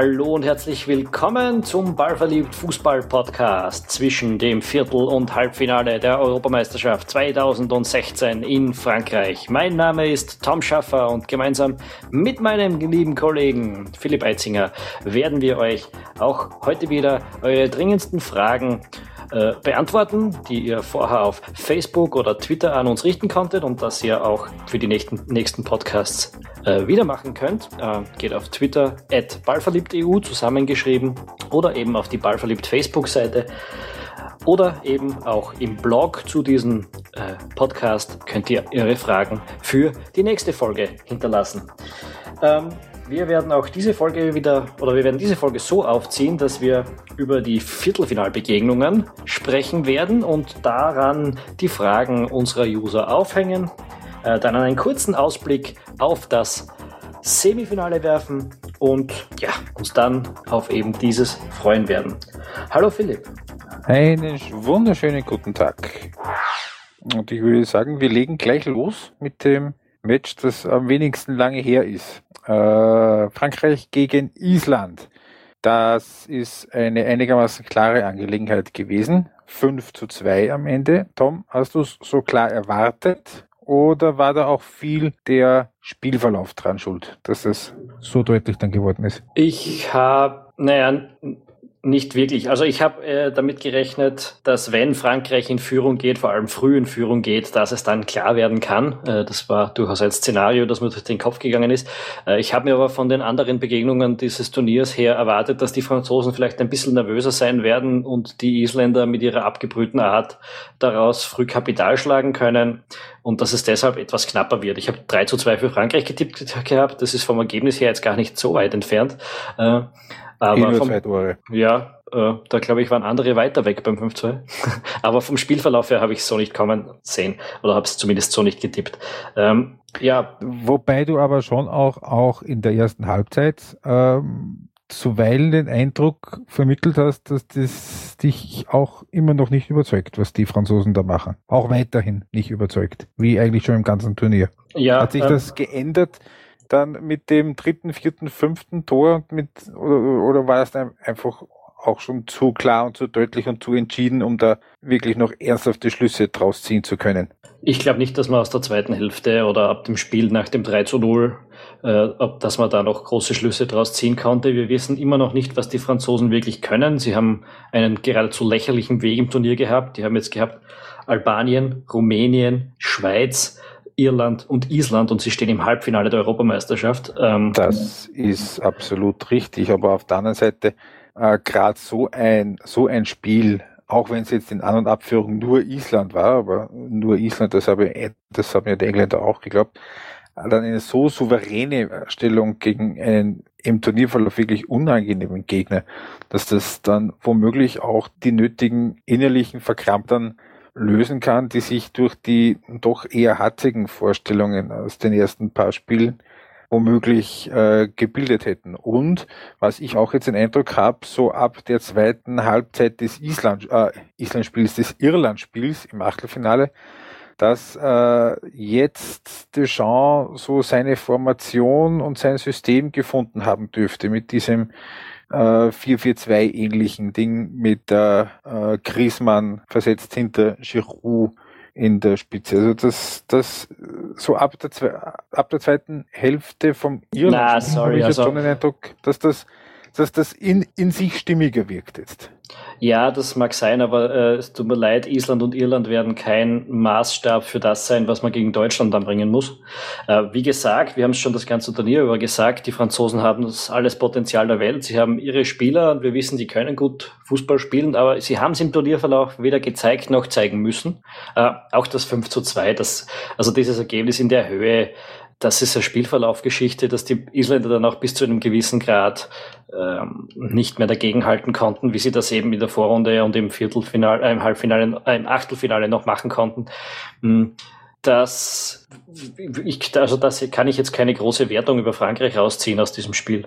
Hallo und herzlich willkommen zum Ballverliebt Fußball Podcast zwischen dem Viertel- und Halbfinale der Europameisterschaft 2016 in Frankreich. Mein Name ist Tom Schaffer und gemeinsam mit meinem lieben Kollegen Philipp Eitzinger werden wir euch auch heute wieder eure dringendsten Fragen äh, beantworten, die ihr vorher auf Facebook oder Twitter an uns richten konntet und das ihr auch für die nächsten, nächsten Podcasts äh, wieder machen könnt. Äh, geht auf Twitter at ballverliebt.eu zusammengeschrieben oder eben auf die ballverliebt Facebook-Seite oder eben auch im Blog zu diesem äh, Podcast könnt ihr Ihre Fragen für die nächste Folge hinterlassen. Ähm, wir werden auch diese Folge wieder, oder wir werden diese Folge so aufziehen, dass wir über die Viertelfinalbegegnungen sprechen werden und daran die Fragen unserer User aufhängen. Äh, dann einen kurzen Ausblick auf das Semifinale werfen und ja, uns dann auf eben dieses freuen werden. Hallo Philipp. Einen wunderschönen guten Tag. Und ich würde sagen, wir legen gleich los mit dem Match, das am wenigsten lange her ist. Äh, Frankreich gegen Island. Das ist eine einigermaßen klare Angelegenheit gewesen. 5 zu 2 am Ende. Tom, hast du es so klar erwartet? Oder war da auch viel der Spielverlauf dran schuld, dass das so deutlich dann geworden ist? Ich habe, naja, nicht wirklich. Also ich habe äh, damit gerechnet, dass wenn Frankreich in Führung geht, vor allem früh in Führung geht, dass es dann klar werden kann. Äh, das war durchaus ein Szenario, das mir durch den Kopf gegangen ist. Äh, ich habe mir aber von den anderen Begegnungen dieses Turniers her erwartet, dass die Franzosen vielleicht ein bisschen nervöser sein werden und die Isländer mit ihrer abgebrühten Art daraus früh Kapital schlagen können und dass es deshalb etwas knapper wird. Ich habe 3 zu 2 für Frankreich getippt gehabt. Das ist vom Ergebnis her jetzt gar nicht so weit entfernt. Äh, aber vom, ja, äh, da glaube ich, waren andere weiter weg beim 5-2. aber vom Spielverlauf her habe ich es so nicht kommen sehen oder habe es zumindest so nicht getippt. Ähm, ja. Wobei du aber schon auch, auch in der ersten Halbzeit ähm, zuweilen den Eindruck vermittelt hast, dass das dich auch immer noch nicht überzeugt, was die Franzosen da machen. Auch weiterhin nicht überzeugt, wie eigentlich schon im ganzen Turnier. Ja, Hat sich ähm, das geändert? Dann mit dem dritten, vierten, fünften Tor mit oder, oder war es einfach auch schon zu klar und zu deutlich und zu entschieden, um da wirklich noch ernsthafte Schlüsse draus ziehen zu können? Ich glaube nicht, dass man aus der zweiten Hälfte oder ab dem Spiel nach dem 3 zu 0, äh, dass man da noch große Schlüsse draus ziehen konnte. Wir wissen immer noch nicht, was die Franzosen wirklich können. Sie haben einen geradezu lächerlichen Weg im Turnier gehabt. Die haben jetzt gehabt Albanien, Rumänien, Schweiz, Irland und Island und sie stehen im Halbfinale der Europameisterschaft. Ähm, das ist absolut richtig, aber auf der anderen Seite äh, gerade so ein so ein Spiel, auch wenn es jetzt in An- und Abführung nur Island war, aber nur Island, das habe das haben ja die Engländer auch geglaubt, dann eine so souveräne Stellung gegen einen im Turnierverlauf wirklich unangenehmen Gegner, dass das dann womöglich auch die nötigen innerlichen Verkramptern lösen kann, die sich durch die doch eher hatzigen Vorstellungen aus den ersten paar Spielen womöglich äh, gebildet hätten. Und was ich auch jetzt den Eindruck habe, so ab der zweiten Halbzeit des Island, äh, Island-Spiels, des Irland-Spiels im Achtelfinale, dass äh, jetzt Deschamps so seine Formation und sein System gefunden haben dürfte mit diesem äh, 4-4-2 ähnlichen Ding mit der äh, Griezmann versetzt hinter Giroud in der Spitze. Also das, das so ab der, ab der zweiten Hälfte vom Irland habe ich jetzt also, schon den Eindruck, dass das, dass das in, in sich stimmiger wirkt jetzt. Ja, das mag sein, aber äh, es tut mir leid, Island und Irland werden kein Maßstab für das sein, was man gegen Deutschland anbringen muss. Äh, wie gesagt, wir haben es schon das ganze Turnier über gesagt, die Franzosen haben das alles Potenzial der Welt. Sie haben ihre Spieler und wir wissen, die können gut Fußball spielen, aber sie haben es im Turnierverlauf weder gezeigt noch zeigen müssen. Äh, auch das 5 zu 2, das, also dieses Ergebnis in der Höhe, das ist eine Spielverlaufgeschichte, dass die Isländer dann auch bis zu einem gewissen Grad ähm, nicht mehr dagegenhalten konnten, wie sie das eben in der Vorrunde und im Viertelfinale, äh, im Halbfinale, äh, im Achtelfinale noch machen konnten. Hm, das, ich, also das kann ich jetzt keine große Wertung über Frankreich rausziehen aus diesem Spiel.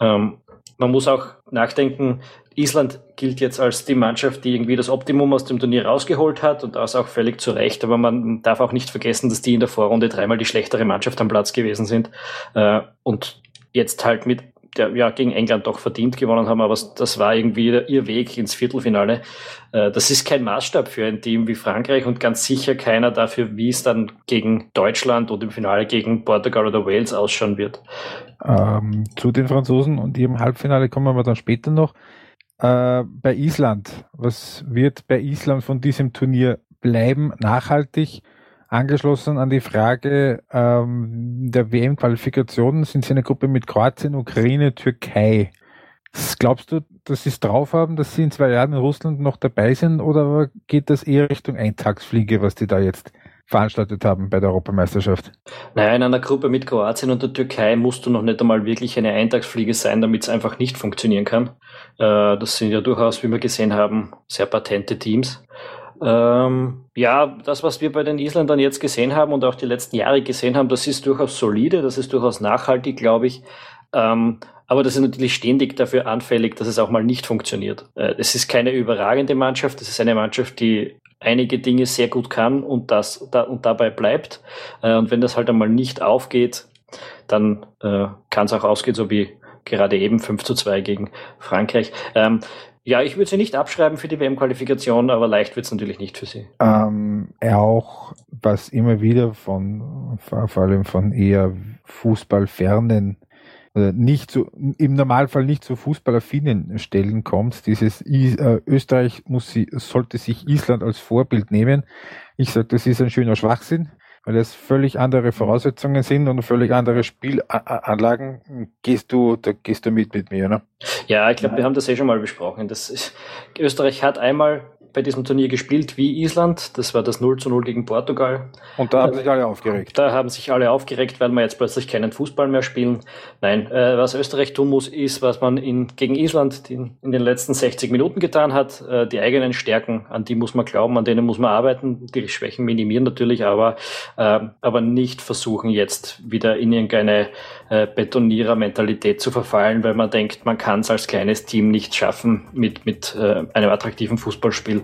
Ähm, man muss auch nachdenken, Island gilt jetzt als die Mannschaft, die irgendwie das Optimum aus dem Turnier rausgeholt hat und das auch völlig zu Recht. Aber man darf auch nicht vergessen, dass die in der Vorrunde dreimal die schlechtere Mannschaft am Platz gewesen sind äh, und jetzt halt mit der, ja, gegen England doch verdient gewonnen haben, aber das war irgendwie ihr Weg ins Viertelfinale. Äh, das ist kein Maßstab für ein Team wie Frankreich und ganz sicher keiner dafür, wie es dann gegen Deutschland und im Finale gegen Portugal oder Wales ausschauen wird. Ähm, zu den Franzosen und ihrem Halbfinale kommen wir dann später noch. Äh, bei Island, was wird bei Island von diesem Turnier bleiben, nachhaltig? Angeschlossen an die Frage ähm, der WM-Qualifikation sind sie in einer Gruppe mit Kroatien, Ukraine, Türkei. Glaubst du, dass sie es drauf haben, dass sie in zwei Jahren in Russland noch dabei sind oder geht das eher Richtung Eintagsfliege, was die da jetzt veranstaltet haben bei der Europameisterschaft? Naja, in einer Gruppe mit Kroatien und der Türkei musst du noch nicht einmal wirklich eine Eintagsfliege sein, damit es einfach nicht funktionieren kann. Äh, das sind ja durchaus, wie wir gesehen haben, sehr patente Teams. Ähm, ja, das, was wir bei den Isländern jetzt gesehen haben und auch die letzten Jahre gesehen haben, das ist durchaus solide, das ist durchaus nachhaltig, glaube ich. Ähm, aber das ist natürlich ständig dafür anfällig, dass es auch mal nicht funktioniert. Äh, es ist keine überragende Mannschaft, es ist eine Mannschaft, die einige Dinge sehr gut kann und das da, und dabei bleibt. Äh, und wenn das halt einmal nicht aufgeht, dann äh, kann es auch ausgehen, so wie gerade eben 5 zu 2 gegen Frankreich. Ähm, ja, ich würde sie nicht abschreiben für die WM-Qualifikation, aber leicht wird es natürlich nicht für sie. Ähm, auch was immer wieder von, vor allem von eher fußballfernen, nicht so, im Normalfall nicht zu fußballaffinen Stellen kommt, dieses äh, Österreich muss sie, sollte sich Island als Vorbild nehmen. Ich sage, das ist ein schöner Schwachsinn weil es völlig andere Voraussetzungen sind und völlig andere Spielanlagen, gehst du, da gehst du mit mit mir, ne? Ja, ich glaube, wir haben das eh schon mal besprochen. Das ist, Österreich hat einmal bei diesem Turnier gespielt wie Island. Das war das 0 zu 0 gegen Portugal. Und da haben sich alle aufgeregt. Da haben sich alle aufgeregt, weil wir jetzt plötzlich keinen Fußball mehr spielen. Nein, äh, was Österreich tun muss, ist, was man in, gegen Island in, in den letzten 60 Minuten getan hat. Äh, die eigenen Stärken, an die muss man glauben, an denen muss man arbeiten. Die Schwächen minimieren natürlich, aber, äh, aber nicht versuchen, jetzt wieder in irgendeine äh, Betonierer-Mentalität zu verfallen, weil man denkt, man kann es als kleines Team nicht schaffen mit, mit äh, einem attraktiven Fußballspiel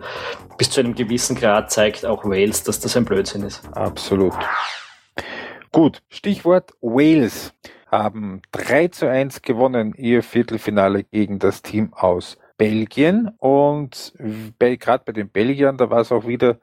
bis zu einem gewissen Grad zeigt auch Wales, dass das ein Blödsinn ist. Absolut. Gut, Stichwort Wales haben 3 zu 1 gewonnen, ihr Viertelfinale gegen das Team aus Belgien. Und gerade bei den Belgiern, da war es auch wieder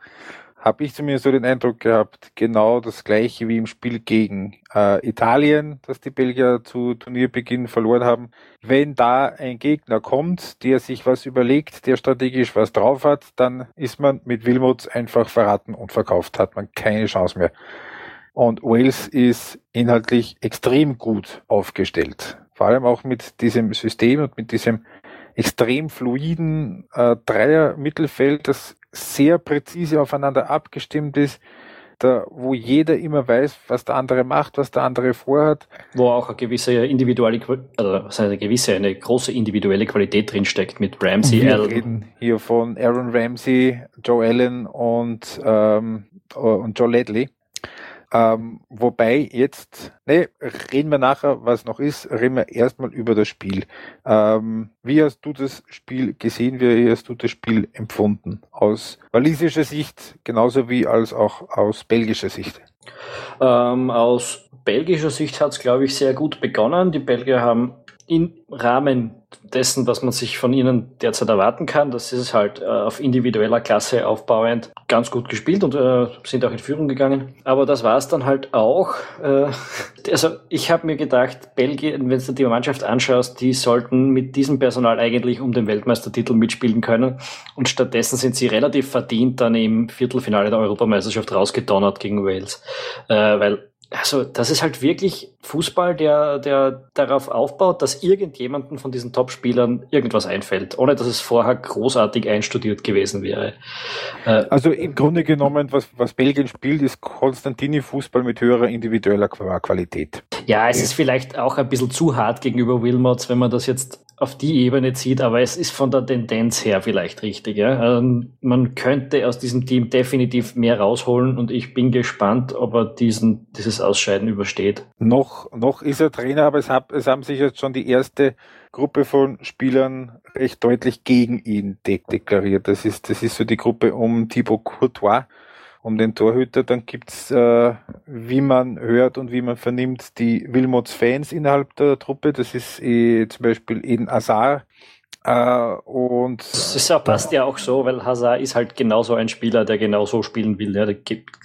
habe ich zumindest so den Eindruck gehabt, genau das gleiche wie im Spiel gegen äh, Italien, das die Belgier zu Turnierbeginn verloren haben. Wenn da ein Gegner kommt, der sich was überlegt, der strategisch was drauf hat, dann ist man mit Wilmots einfach verraten und verkauft, hat man keine Chance mehr. Und Wales ist inhaltlich extrem gut aufgestellt. Vor allem auch mit diesem System und mit diesem extrem fluiden äh, Dreier-Mittelfeld, das sehr präzise aufeinander abgestimmt ist, da, wo jeder immer weiß, was der andere macht, was der andere vorhat. Wo auch eine gewisse individuelle, also was eine gewisse, eine große individuelle Qualität drinsteckt mit Ramsey. Wir Allen. reden hier von Aaron Ramsey, Joe Allen und, ähm, und Joe Ledley. Ähm, wobei jetzt, ne, reden wir nachher, was noch ist, reden wir erstmal über das Spiel. Ähm, wie hast du das Spiel gesehen? Wie hast du das Spiel empfunden? Aus walisischer Sicht genauso wie als auch aus belgischer Sicht? Ähm, aus belgischer Sicht hat es, glaube ich, sehr gut begonnen. Die Belgier haben im Rahmen dessen, was man sich von ihnen derzeit erwarten kann. Das ist halt äh, auf individueller Klasse aufbauend ganz gut gespielt und äh, sind auch in Führung gegangen. Aber das war es dann halt auch. Äh, also ich habe mir gedacht, Belgien, wenn du die Mannschaft anschaust, die sollten mit diesem Personal eigentlich um den Weltmeistertitel mitspielen können. Und stattdessen sind sie relativ verdient dann im Viertelfinale der Europameisterschaft rausgedonnert gegen Wales. Äh, weil also das ist halt wirklich Fußball, der, der darauf aufbaut, dass irgendjemanden von diesen Top-Spielern irgendwas einfällt, ohne dass es vorher großartig einstudiert gewesen wäre. Äh, also im Grunde genommen, was, was Belgien spielt, ist Konstantini-Fußball mit höherer individueller Qualität. Ja, es ist vielleicht auch ein bisschen zu hart gegenüber Wilmots, wenn man das jetzt auf die Ebene zieht, aber es ist von der Tendenz her vielleicht richtig. Ja? Also man könnte aus diesem Team definitiv mehr rausholen und ich bin gespannt, ob er diesen, dieses Ausscheiden übersteht. Noch, noch ist er Trainer, aber es, hab, es haben sich jetzt schon die erste Gruppe von Spielern recht deutlich gegen ihn de deklariert. Das ist, das ist so die Gruppe um Thibaut Courtois um den Torhüter. Dann gibt's, äh, wie man hört und wie man vernimmt, die Wilmots Fans innerhalb der Truppe. Das ist eh, zum Beispiel Eden Azar, Uh, und das ja, passt ja auch so, weil Hazard ist halt genauso ein Spieler, der genauso spielen will. Der,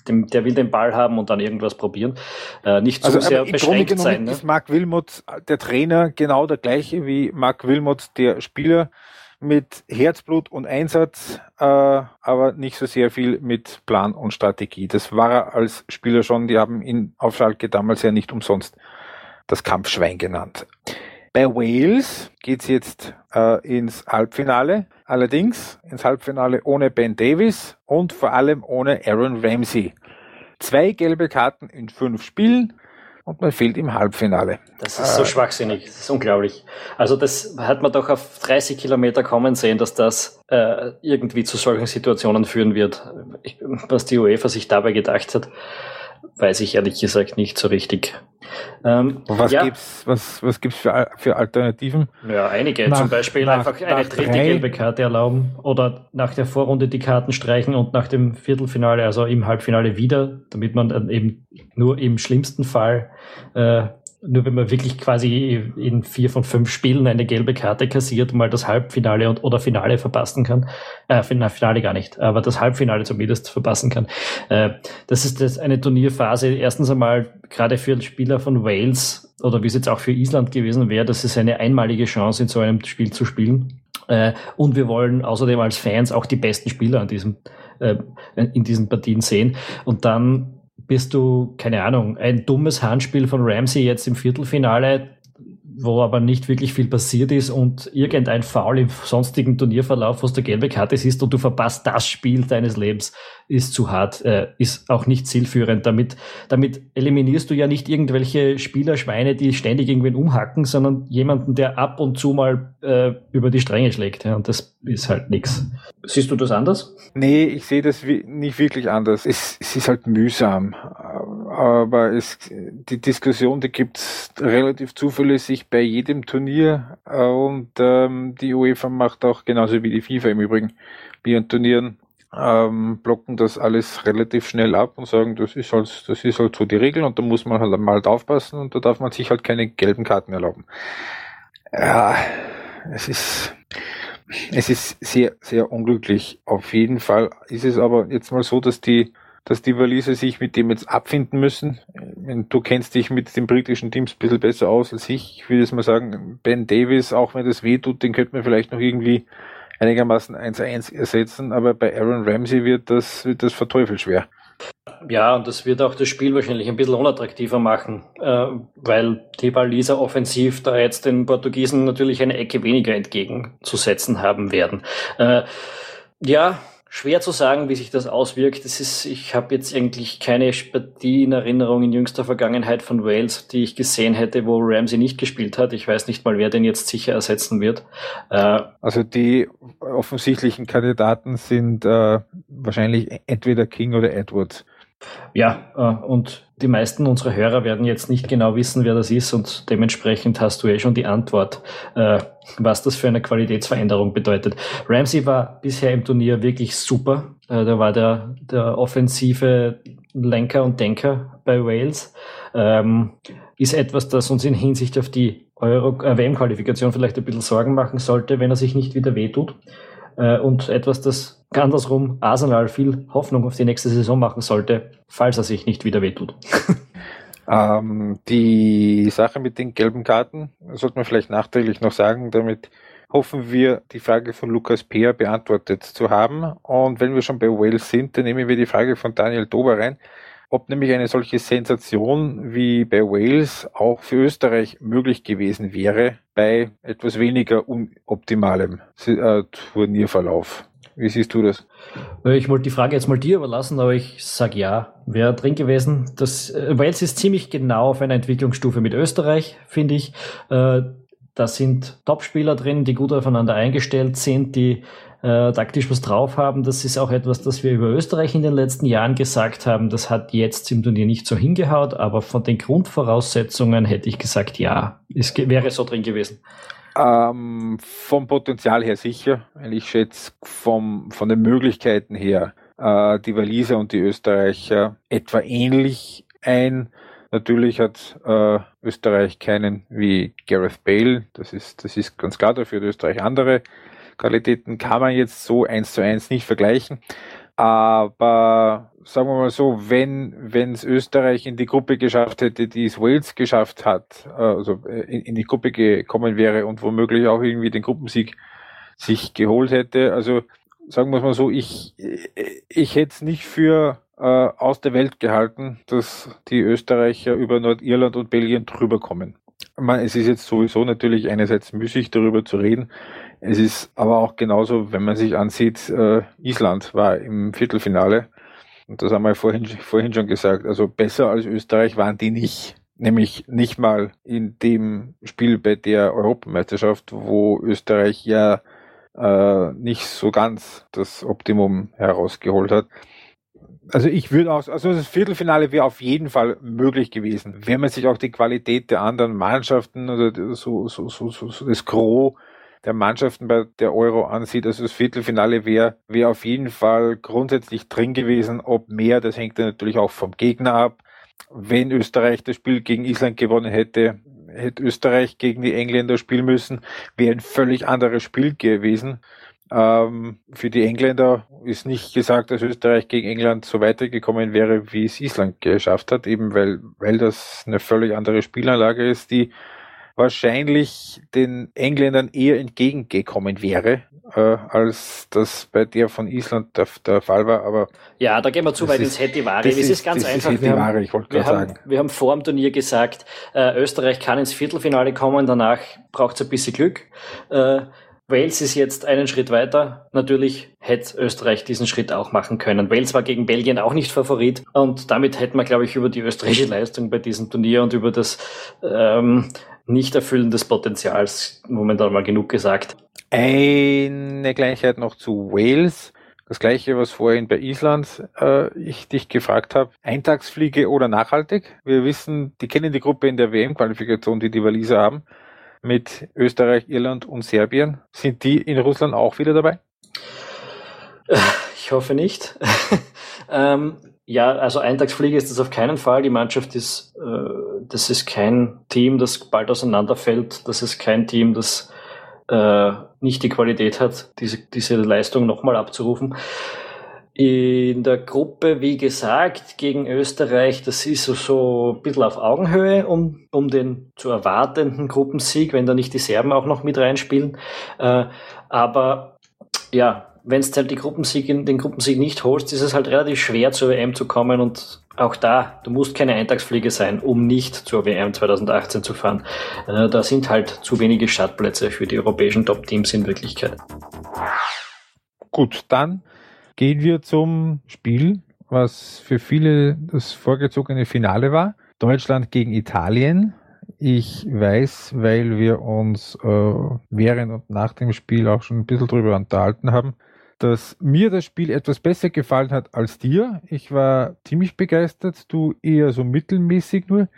der will den Ball haben und dann irgendwas probieren. Uh, nicht zu also, sehr beschränkt sein. Ne? Ist Mark Wilmot, der Trainer, genau der gleiche wie Mark Wilmot, der Spieler mit Herzblut und Einsatz, äh, aber nicht so sehr viel mit Plan und Strategie. Das war er als Spieler schon. Die haben ihn auf Schalke damals ja nicht umsonst das Kampfschwein genannt. Bei Wales geht's jetzt äh, ins Halbfinale, allerdings ins Halbfinale ohne Ben Davis und vor allem ohne Aaron Ramsey. Zwei gelbe Karten in fünf Spielen und man fehlt im Halbfinale. Das ist so äh, schwachsinnig, das ist unglaublich. Also das hat man doch auf 30 Kilometer kommen sehen, dass das äh, irgendwie zu solchen Situationen führen wird. Was die UEFA sich dabei gedacht hat, weiß ich ehrlich gesagt nicht so richtig. Ähm, was ja. gibt's, was, was gibt's für, für Alternativen? Ja, einige. Nach, Zum Beispiel nach, einfach eine dritte drei. gelbe Karte erlauben oder nach der Vorrunde die Karten streichen und nach dem Viertelfinale, also im Halbfinale wieder, damit man dann eben nur im schlimmsten Fall äh, nur wenn man wirklich quasi in vier von fünf Spielen eine gelbe Karte kassiert, mal das Halbfinale und, oder Finale verpassen kann. Äh, Finale gar nicht, aber das Halbfinale zumindest verpassen kann. Äh, das ist das eine Turnierphase. Erstens einmal gerade für Spieler von Wales oder wie es jetzt auch für Island gewesen wäre, das ist eine einmalige Chance, in so einem Spiel zu spielen. Äh, und wir wollen außerdem als Fans auch die besten Spieler an diesem, äh, in diesen Partien sehen. Und dann bist du, keine Ahnung, ein dummes Handspiel von Ramsey jetzt im Viertelfinale, wo aber nicht wirklich viel passiert ist und irgendein Foul im sonstigen Turnierverlauf, wo du gelbe Karte siehst und du verpasst das Spiel deines Lebens, ist zu hart, äh, ist auch nicht zielführend. Damit, damit eliminierst du ja nicht irgendwelche Spielerschweine, die ständig irgendwen umhacken, sondern jemanden, der ab und zu mal äh, über die Stränge schlägt. Ja, und das ist halt nix. Siehst du das anders? Nee, ich sehe das nicht wirklich anders. Es, es ist halt mühsam aber es, die Diskussion, die gibt's relativ zuverlässig bei jedem Turnier und ähm, die UEFA macht auch genauso wie die FIFA im Übrigen bei ihren Turnieren ähm, blocken das alles relativ schnell ab und sagen, das ist halt, das ist halt so die Regel und da muss man halt mal aufpassen und da darf man sich halt keine gelben Karten erlauben. Ja, es ist, es ist sehr, sehr unglücklich. Auf jeden Fall ist es aber jetzt mal so, dass die dass die Waliser sich mit dem jetzt abfinden müssen. Du kennst dich mit den britischen Teams ein bisschen besser aus als ich. Ich würde jetzt mal sagen, Ben Davis, auch wenn das weh tut, den könnte man vielleicht noch irgendwie einigermaßen 1-1 ersetzen, aber bei Aaron Ramsey wird das, wird das verteufelt schwer. Ja, und das wird auch das Spiel wahrscheinlich ein bisschen unattraktiver machen, äh, weil die Waliser offensiv da jetzt den Portugiesen natürlich eine Ecke weniger entgegenzusetzen haben werden. Äh, ja, Schwer zu sagen, wie sich das auswirkt. Das ist, ich habe jetzt eigentlich keine Partie in Erinnerung in jüngster Vergangenheit von Wales, die ich gesehen hätte, wo Ramsey nicht gespielt hat. Ich weiß nicht mal, wer den jetzt sicher ersetzen wird. Äh, also die offensichtlichen Kandidaten sind äh, wahrscheinlich entweder King oder Edwards. Ja, äh, und die meisten unserer Hörer werden jetzt nicht genau wissen, wer das ist und dementsprechend hast du eh schon die Antwort, äh, was das für eine Qualitätsveränderung bedeutet. Ramsey war bisher im Turnier wirklich super. Äh, der war der, der offensive Lenker und Denker bei Wales. Ähm, ist etwas, das uns in Hinsicht auf die Euro äh, WM-Qualifikation vielleicht ein bisschen Sorgen machen sollte, wenn er sich nicht wieder wehtut. Äh, und etwas, das andersrum Arsenal viel Hoffnung auf die nächste Saison machen sollte, falls er sich nicht wieder wehtut. ähm, die Sache mit den gelben Karten sollte man vielleicht nachträglich noch sagen, damit hoffen wir, die Frage von Lukas Peer beantwortet zu haben. Und wenn wir schon bei Wales sind, dann nehmen wir die Frage von Daniel Dober rein ob nämlich eine solche Sensation wie bei Wales auch für Österreich möglich gewesen wäre bei etwas weniger unoptimalem äh, Turnierverlauf. Wie siehst du das? Äh, ich wollte die Frage jetzt mal dir überlassen, aber ich sage ja. Wäre drin gewesen. Das, äh, Wales ist ziemlich genau auf einer Entwicklungsstufe mit Österreich, finde ich. Da sind Topspieler drin, die gut aufeinander eingestellt sind, die äh, taktisch was drauf haben. Das ist auch etwas, das wir über Österreich in den letzten Jahren gesagt haben. Das hat jetzt im Turnier nicht so hingehaut, aber von den Grundvoraussetzungen hätte ich gesagt, ja, es wäre so drin gewesen. Ähm, vom Potenzial her sicher. Ich schätze vom, von den Möglichkeiten her äh, die Waliser und die Österreicher etwa ähnlich ein. Natürlich hat äh, Österreich keinen wie Gareth Bale, das ist, das ist ganz klar, dafür hat Österreich andere Qualitäten, kann man jetzt so eins zu eins nicht vergleichen. Aber sagen wir mal so, wenn es Österreich in die Gruppe geschafft hätte, die es Wales geschafft hat, äh, also äh, in, in die Gruppe gekommen wäre und womöglich auch irgendwie den Gruppensieg sich geholt hätte, also sagen wir es mal so, ich, ich hätte es nicht für äh, aus der Welt gehalten, dass die Österreicher über Nordirland und Belgien drüber kommen. Man, es ist jetzt sowieso natürlich einerseits müßig darüber zu reden. Es ist aber auch genauso, wenn man sich ansieht, äh, Island war im Viertelfinale. Und das haben wir vorhin, vorhin schon gesagt. Also besser als Österreich waren die nicht. Nämlich nicht mal in dem Spiel bei der Europameisterschaft, wo Österreich ja äh, nicht so ganz das Optimum herausgeholt hat. Also ich würde auch, also das Viertelfinale wäre auf jeden Fall möglich gewesen, wenn man sich auch die Qualität der anderen Mannschaften oder so, so, so, so, so das Gros der Mannschaften bei der Euro ansieht. Also das Viertelfinale wäre wäre auf jeden Fall grundsätzlich drin gewesen. Ob mehr, das hängt dann natürlich auch vom Gegner ab. Wenn Österreich das Spiel gegen Island gewonnen hätte, hätte Österreich gegen die Engländer spielen müssen, wäre ein völlig anderes Spiel gewesen. Ähm, für die Engländer ist nicht gesagt, dass Österreich gegen England so weitergekommen wäre, wie es Island geschafft hat, eben weil, weil das eine völlig andere Spielanlage ist, die wahrscheinlich den Engländern eher entgegengekommen wäre, äh, als das bei der von Island der, der Fall war. Aber ja, da gehen wir zu weit ins Hetiwari. Das, das ist, ganz das einfach. Ist wir, haben, ich wir, haben, wir haben vor dem Turnier gesagt, äh, Österreich kann ins Viertelfinale kommen, danach braucht es ein bisschen Glück. Äh, Wales ist jetzt einen Schritt weiter. Natürlich hätte Österreich diesen Schritt auch machen können. Wales war gegen Belgien auch nicht Favorit und damit hätte man, glaube ich, über die österreichische Leistung bei diesem Turnier und über das ähm, Nicht-Erfüllen des Potenzials momentan mal genug gesagt. Eine Gleichheit noch zu Wales. Das gleiche, was vorhin bei Island äh, ich dich gefragt habe. Eintagsfliege oder nachhaltig? Wir wissen, die kennen die Gruppe in der WM-Qualifikation, die die Waliser haben mit Österreich, Irland und Serbien. Sind die in Russland auch wieder dabei? Ich hoffe nicht. ähm, ja, also Eintagsfliege ist das auf keinen Fall. Die Mannschaft ist, äh, das ist kein Team, das bald auseinanderfällt. Das ist kein Team, das äh, nicht die Qualität hat, diese, diese Leistung nochmal abzurufen. In der Gruppe, wie gesagt, gegen Österreich, das ist so, so ein bisschen auf Augenhöhe um, um den zu erwartenden Gruppensieg, wenn da nicht die Serben auch noch mit reinspielen. Äh, aber ja, wenn es halt die Gruppensieg, den Gruppensieg nicht holst, ist es halt relativ schwer zur WM zu kommen und auch da, du musst keine Eintagsfliege sein, um nicht zur WM 2018 zu fahren. Äh, da sind halt zu wenige Startplätze für die europäischen Top-Teams in Wirklichkeit. Gut, dann gehen wir zum Spiel, was für viele das vorgezogene Finale war. Deutschland gegen Italien. Ich weiß, weil wir uns äh, während und nach dem Spiel auch schon ein bisschen drüber unterhalten haben, dass mir das Spiel etwas besser gefallen hat als dir. Ich war ziemlich begeistert, du eher so mittelmäßig nur.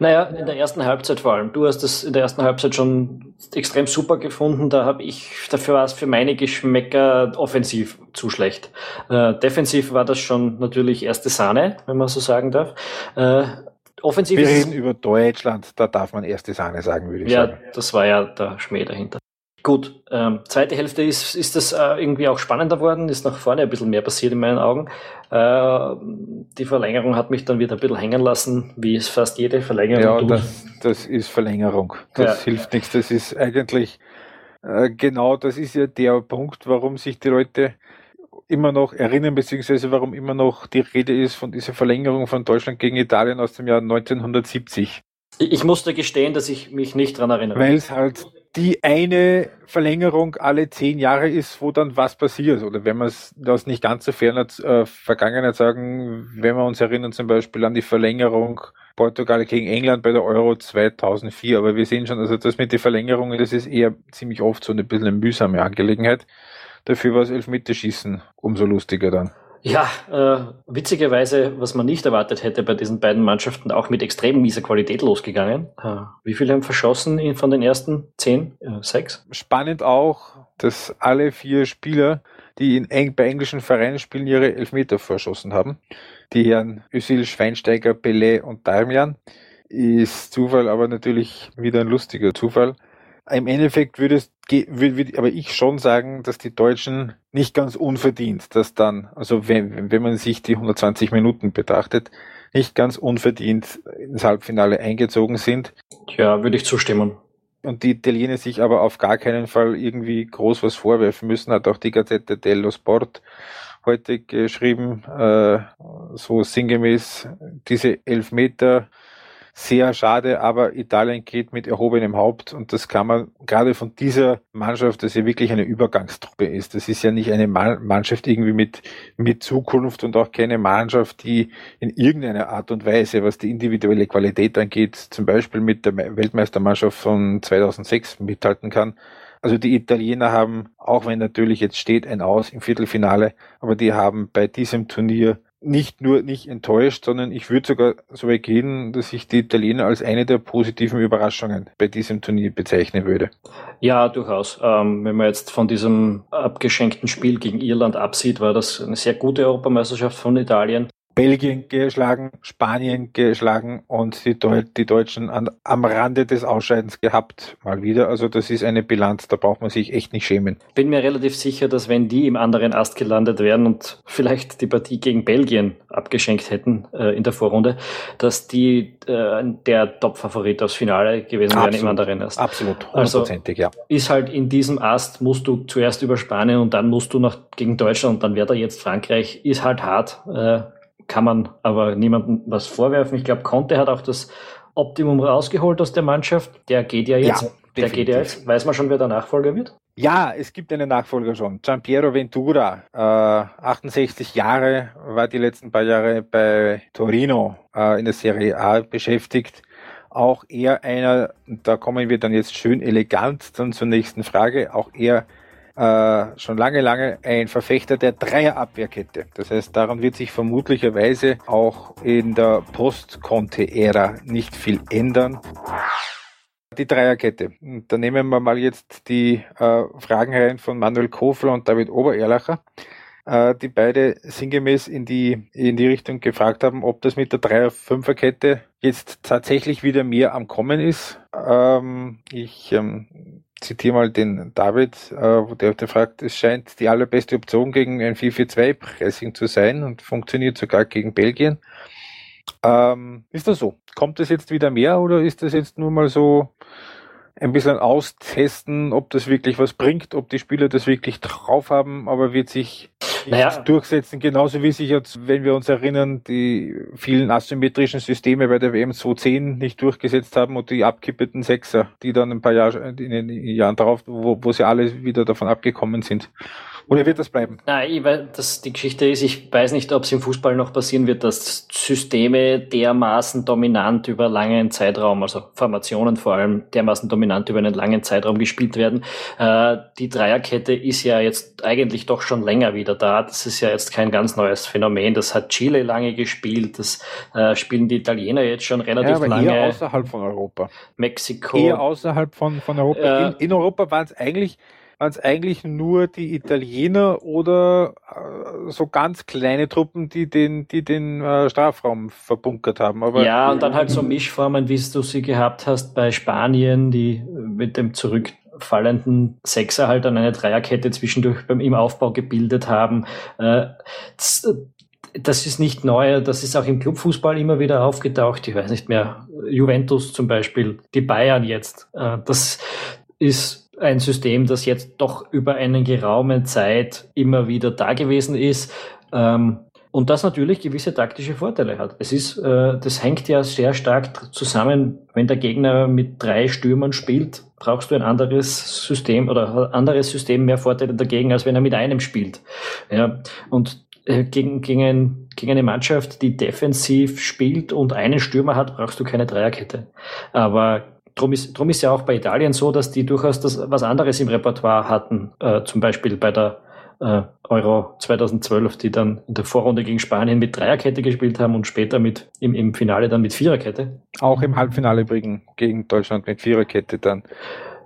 Naja, in der ersten Halbzeit vor allem. Du hast das in der ersten Halbzeit schon extrem super gefunden. Da habe ich, dafür war es für meine Geschmäcker offensiv zu schlecht. Äh, defensiv war das schon natürlich erste Sahne, wenn man so sagen darf. Äh, offensiv Wir reden über Deutschland, da darf man erste Sahne sagen, würde ich ja, sagen. Ja, das war ja der Schmäh dahinter. Gut, ähm, zweite Hälfte ist, ist das äh, irgendwie auch spannender worden, ist nach vorne ein bisschen mehr passiert in meinen Augen. Äh, die Verlängerung hat mich dann wieder ein bisschen hängen lassen, wie es fast jede Verlängerung ja, Das, das ist Verlängerung. Das ja. hilft nichts. Das ist eigentlich äh, genau, das ist ja der Punkt, warum sich die Leute immer noch erinnern, beziehungsweise warum immer noch die Rede ist von dieser Verlängerung von Deutschland gegen Italien aus dem Jahr 1970. Ich musste gestehen, dass ich mich nicht dran erinnere. Weil es halt die eine Verlängerung alle zehn Jahre ist, wo dann was passiert. Oder wenn man es das nicht ganz so fern hat, äh, Vergangenheit sagen, wenn wir uns erinnern zum Beispiel an die Verlängerung Portugal gegen England bei der Euro 2004. Aber wir sehen schon, also das mit den Verlängerungen, das ist eher ziemlich oft so eine bisschen eine mühsame Angelegenheit. Dafür war es Elfmeterschießen umso lustiger dann. Ja, äh, witzigerweise, was man nicht erwartet hätte bei diesen beiden Mannschaften, auch mit extrem mieser Qualität losgegangen. Äh, wie viele haben verschossen von den ersten zehn? Äh, sechs? Spannend auch, dass alle vier Spieler, die in, bei englischen Vereinen spielen, ihre Elfmeter verschossen haben. Die Herren Özil, Schweinsteiger, Pelé und Darmian. Ist Zufall, aber natürlich wieder ein lustiger Zufall. Im Endeffekt würde es, würde, aber ich schon sagen, dass die Deutschen nicht ganz unverdient, dass dann, also wenn, wenn man sich die 120 Minuten betrachtet, nicht ganz unverdient ins Halbfinale eingezogen sind. Ja, würde ich zustimmen. Und die Italiener sich aber auf gar keinen Fall irgendwie groß was vorwerfen müssen, hat auch die Gazzetta dello Sport heute geschrieben, äh, so sinngemäß, diese Elfmeter sehr schade, aber Italien geht mit erhobenem Haupt und das kann man gerade von dieser Mannschaft, das ja wirklich eine Übergangstruppe ist. Das ist ja nicht eine Mannschaft irgendwie mit, mit Zukunft und auch keine Mannschaft, die in irgendeiner Art und Weise, was die individuelle Qualität angeht, zum Beispiel mit der Weltmeistermannschaft von 2006 mithalten kann. Also die Italiener haben, auch wenn natürlich jetzt steht ein Aus im Viertelfinale, aber die haben bei diesem Turnier nicht nur nicht enttäuscht, sondern ich würde sogar so weit gehen, dass ich die Italiener als eine der positiven Überraschungen bei diesem Turnier bezeichnen würde. Ja, durchaus. Ähm, wenn man jetzt von diesem abgeschenkten Spiel gegen Irland absieht, war das eine sehr gute Europameisterschaft von Italien. Belgien geschlagen, Spanien geschlagen und die, Deu die Deutschen an, am Rande des Ausscheidens gehabt, mal wieder. Also das ist eine Bilanz, da braucht man sich echt nicht schämen. Bin mir relativ sicher, dass wenn die im anderen Ast gelandet wären und vielleicht die Partie gegen Belgien abgeschenkt hätten äh, in der Vorrunde, dass die äh, der Top-Favorit aufs Finale gewesen wären im anderen Ast. Absolut, also hundertprozentig, also, ja. Ist halt in diesem Ast musst du zuerst über Spanien und dann musst du noch gegen Deutschland und dann wäre da jetzt Frankreich, ist halt hart. Äh, kann man aber niemandem was vorwerfen. Ich glaube, Conte hat auch das Optimum rausgeholt aus der Mannschaft. Der geht ja jetzt. Ja, der geht ja jetzt. Weiß man schon, wer der Nachfolger wird? Ja, es gibt einen Nachfolger schon. Giampiero Ventura, äh, 68 Jahre, war die letzten paar Jahre bei Torino äh, in der Serie A beschäftigt. Auch eher einer, da kommen wir dann jetzt schön elegant dann zur nächsten Frage, auch eher äh, schon lange, lange ein Verfechter der Dreierabwehrkette. Das heißt, daran wird sich vermutlicherweise auch in der Post-Conte-Ära nicht viel ändern. Die Dreierkette. Da nehmen wir mal jetzt die äh, Fragen rein von Manuel Kofler und David Obererlacher die beide sinngemäß in die, in die Richtung gefragt haben, ob das mit der Dreier-Fünfer-Kette jetzt tatsächlich wieder mehr am Kommen ist. Ähm, ich ähm, zitiere mal den David, äh, der, der fragt, es scheint die allerbeste Option gegen ein 4-4-2-Pressing zu sein und funktioniert sogar gegen Belgien. Ähm, ist das so? Kommt das jetzt wieder mehr oder ist das jetzt nur mal so ein bisschen austesten, ob das wirklich was bringt, ob die Spieler das wirklich drauf haben, aber wird sich naja. durchsetzen, genauso wie sich jetzt, wenn wir uns erinnern, die vielen asymmetrischen Systeme bei der WM 2010 nicht durchgesetzt haben und die abkippeten Sechser, die dann ein paar Jahre in den Jahren darauf, wo, wo sie alle wieder davon abgekommen sind. Oder wird das bleiben? Nein, ich weiß, dass die Geschichte ist, ich weiß nicht, ob es im Fußball noch passieren wird, dass Systeme dermaßen dominant über langen Zeitraum, also Formationen vor allem, dermaßen dominant über einen langen Zeitraum gespielt werden. Äh, die Dreierkette ist ja jetzt eigentlich doch schon länger wieder da. Das ist ja jetzt kein ganz neues Phänomen. Das hat Chile lange gespielt. Das äh, spielen die Italiener jetzt schon relativ ja, aber lange. Eher außerhalb von Europa. Mexiko. Eher außerhalb von, von Europa. Äh, in, in Europa waren es eigentlich waren es eigentlich nur die Italiener oder äh, so ganz kleine Truppen, die den, die den äh, Strafraum verbunkert haben. Aber ja, und dann halt so Mischformen, wie du sie gehabt hast bei Spanien, die mit dem zurückfallenden Sechser halt dann eine Dreierkette zwischendurch beim, im Aufbau gebildet haben. Äh, das, das ist nicht neu, das ist auch im Clubfußball immer wieder aufgetaucht. Ich weiß nicht mehr, Juventus zum Beispiel, die Bayern jetzt. Äh, das ist ein System, das jetzt doch über eine geraume Zeit immer wieder da gewesen ist. Ähm, und das natürlich gewisse taktische Vorteile hat. Es ist, äh, das hängt ja sehr stark zusammen, wenn der Gegner mit drei Stürmern spielt, brauchst du ein anderes System oder ein anderes System mehr Vorteile dagegen, als wenn er mit einem spielt. Ja, und äh, gegen, gegen, ein, gegen eine Mannschaft, die defensiv spielt und einen Stürmer hat, brauchst du keine Dreierkette. Aber Drum ist, drum ist ja auch bei Italien so, dass die durchaus das, was anderes im Repertoire hatten. Äh, zum Beispiel bei der äh, Euro 2012, die dann in der Vorrunde gegen Spanien mit Dreierkette gespielt haben und später mit im, im Finale dann mit Viererkette. Auch im Halbfinale gegen, gegen Deutschland mit Viererkette dann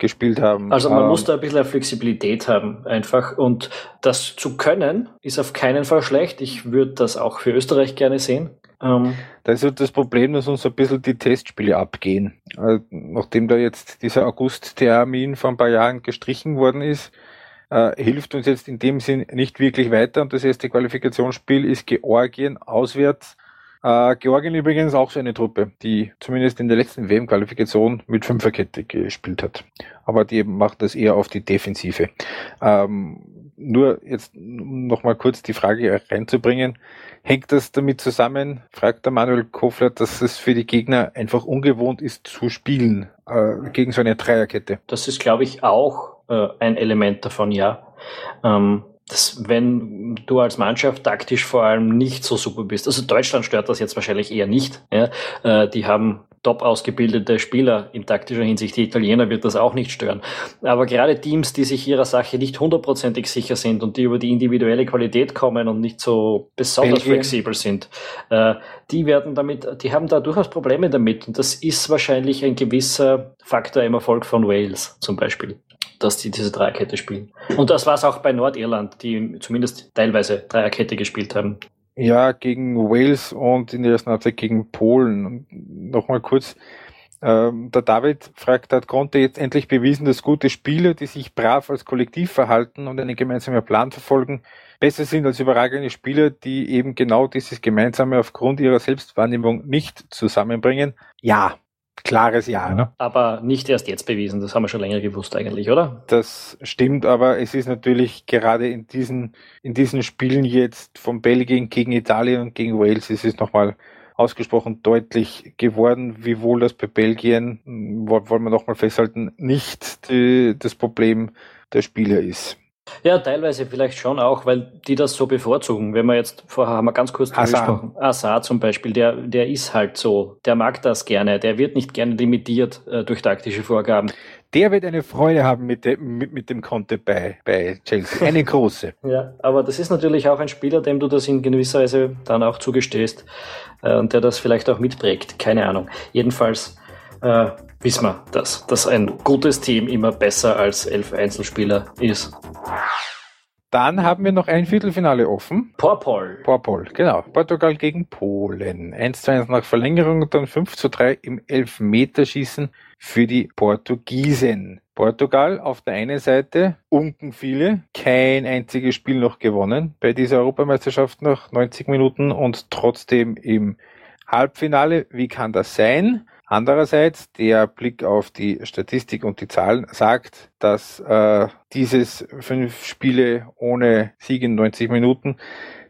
gespielt haben. Also man ähm, muss da ein bisschen Flexibilität haben einfach und das zu können ist auf keinen Fall schlecht. Ich würde das auch für Österreich gerne sehen. Ähm, da ist halt das Problem, dass uns ein bisschen die Testspiele abgehen. Äh, nachdem da jetzt dieser August-Termin vor ein paar Jahren gestrichen worden ist, äh, hilft uns jetzt in dem Sinn nicht wirklich weiter. Und das erste Qualifikationsspiel ist Georgien auswärts. Äh, Georgien übrigens auch so eine Truppe, die zumindest in der letzten WM-Qualifikation mit Fünferkette gespielt hat. Aber die macht das eher auf die Defensive. Ähm, nur jetzt nochmal kurz die Frage reinzubringen. Hängt das damit zusammen, fragt der Manuel Kofler, dass es für die Gegner einfach ungewohnt ist zu spielen äh, gegen so eine Dreierkette? Das ist, glaube ich, auch äh, ein Element davon, ja. Ähm, dass, wenn du als Mannschaft taktisch vor allem nicht so super bist, also Deutschland stört das jetzt wahrscheinlich eher nicht. Ja? Äh, die haben top ausgebildete Spieler in taktischer Hinsicht. Die Italiener wird das auch nicht stören. Aber gerade Teams, die sich ihrer Sache nicht hundertprozentig sicher sind und die über die individuelle Qualität kommen und nicht so besonders Belgien. flexibel sind, äh, die werden damit, die haben da durchaus Probleme damit. Und das ist wahrscheinlich ein gewisser Faktor im Erfolg von Wales zum Beispiel dass die diese Dreierkette spielen. Und das war es auch bei Nordirland, die zumindest teilweise Dreierkette gespielt haben. Ja, gegen Wales und in der ersten Halbzeit gegen Polen. Nochmal kurz, ähm, der David fragt, hat Conte jetzt endlich bewiesen, dass gute Spieler, die sich brav als Kollektiv verhalten und einen gemeinsamen Plan verfolgen, besser sind als überragende Spieler, die eben genau dieses Gemeinsame aufgrund ihrer Selbstwahrnehmung nicht zusammenbringen? Ja, klares Ja. Ne? Aber nicht erst jetzt bewiesen, das haben wir schon länger gewusst eigentlich, oder? Das stimmt, aber es ist natürlich gerade in diesen, in diesen Spielen jetzt von Belgien gegen Italien und gegen Wales ist es nochmal ausgesprochen deutlich geworden, wiewohl das bei Belgien, wollen wir nochmal festhalten, nicht die, das Problem der Spieler ist. Ja, teilweise vielleicht schon auch, weil die das so bevorzugen. Wenn wir jetzt, vorher haben wir ganz kurz drüber gesprochen, Assar zum Beispiel, der, der ist halt so, der mag das gerne, der wird nicht gerne limitiert äh, durch taktische Vorgaben. Der wird eine Freude haben mit, de, mit, mit dem Conte bei, bei Chelsea. Eine große. ja, aber das ist natürlich auch ein Spieler, dem du das in gewisser Weise dann auch zugestehst äh, und der das vielleicht auch mitprägt. Keine Ahnung. Jedenfalls äh, wissen wir, dass, dass ein gutes Team immer besser als elf Einzelspieler ist. Dann haben wir noch ein Viertelfinale offen. Porpol. Porpol, genau. Portugal gegen Polen. 1 zu 1 nach Verlängerung und dann 5 zu 3 im Elfmeterschießen für die Portugiesen. Portugal auf der einen Seite, unken viele, kein einziges Spiel noch gewonnen bei dieser Europameisterschaft nach 90 Minuten und trotzdem im Halbfinale. Wie kann das sein? Andererseits, der Blick auf die Statistik und die Zahlen sagt, dass äh, dieses fünf Spiele ohne Sieg in 90 Minuten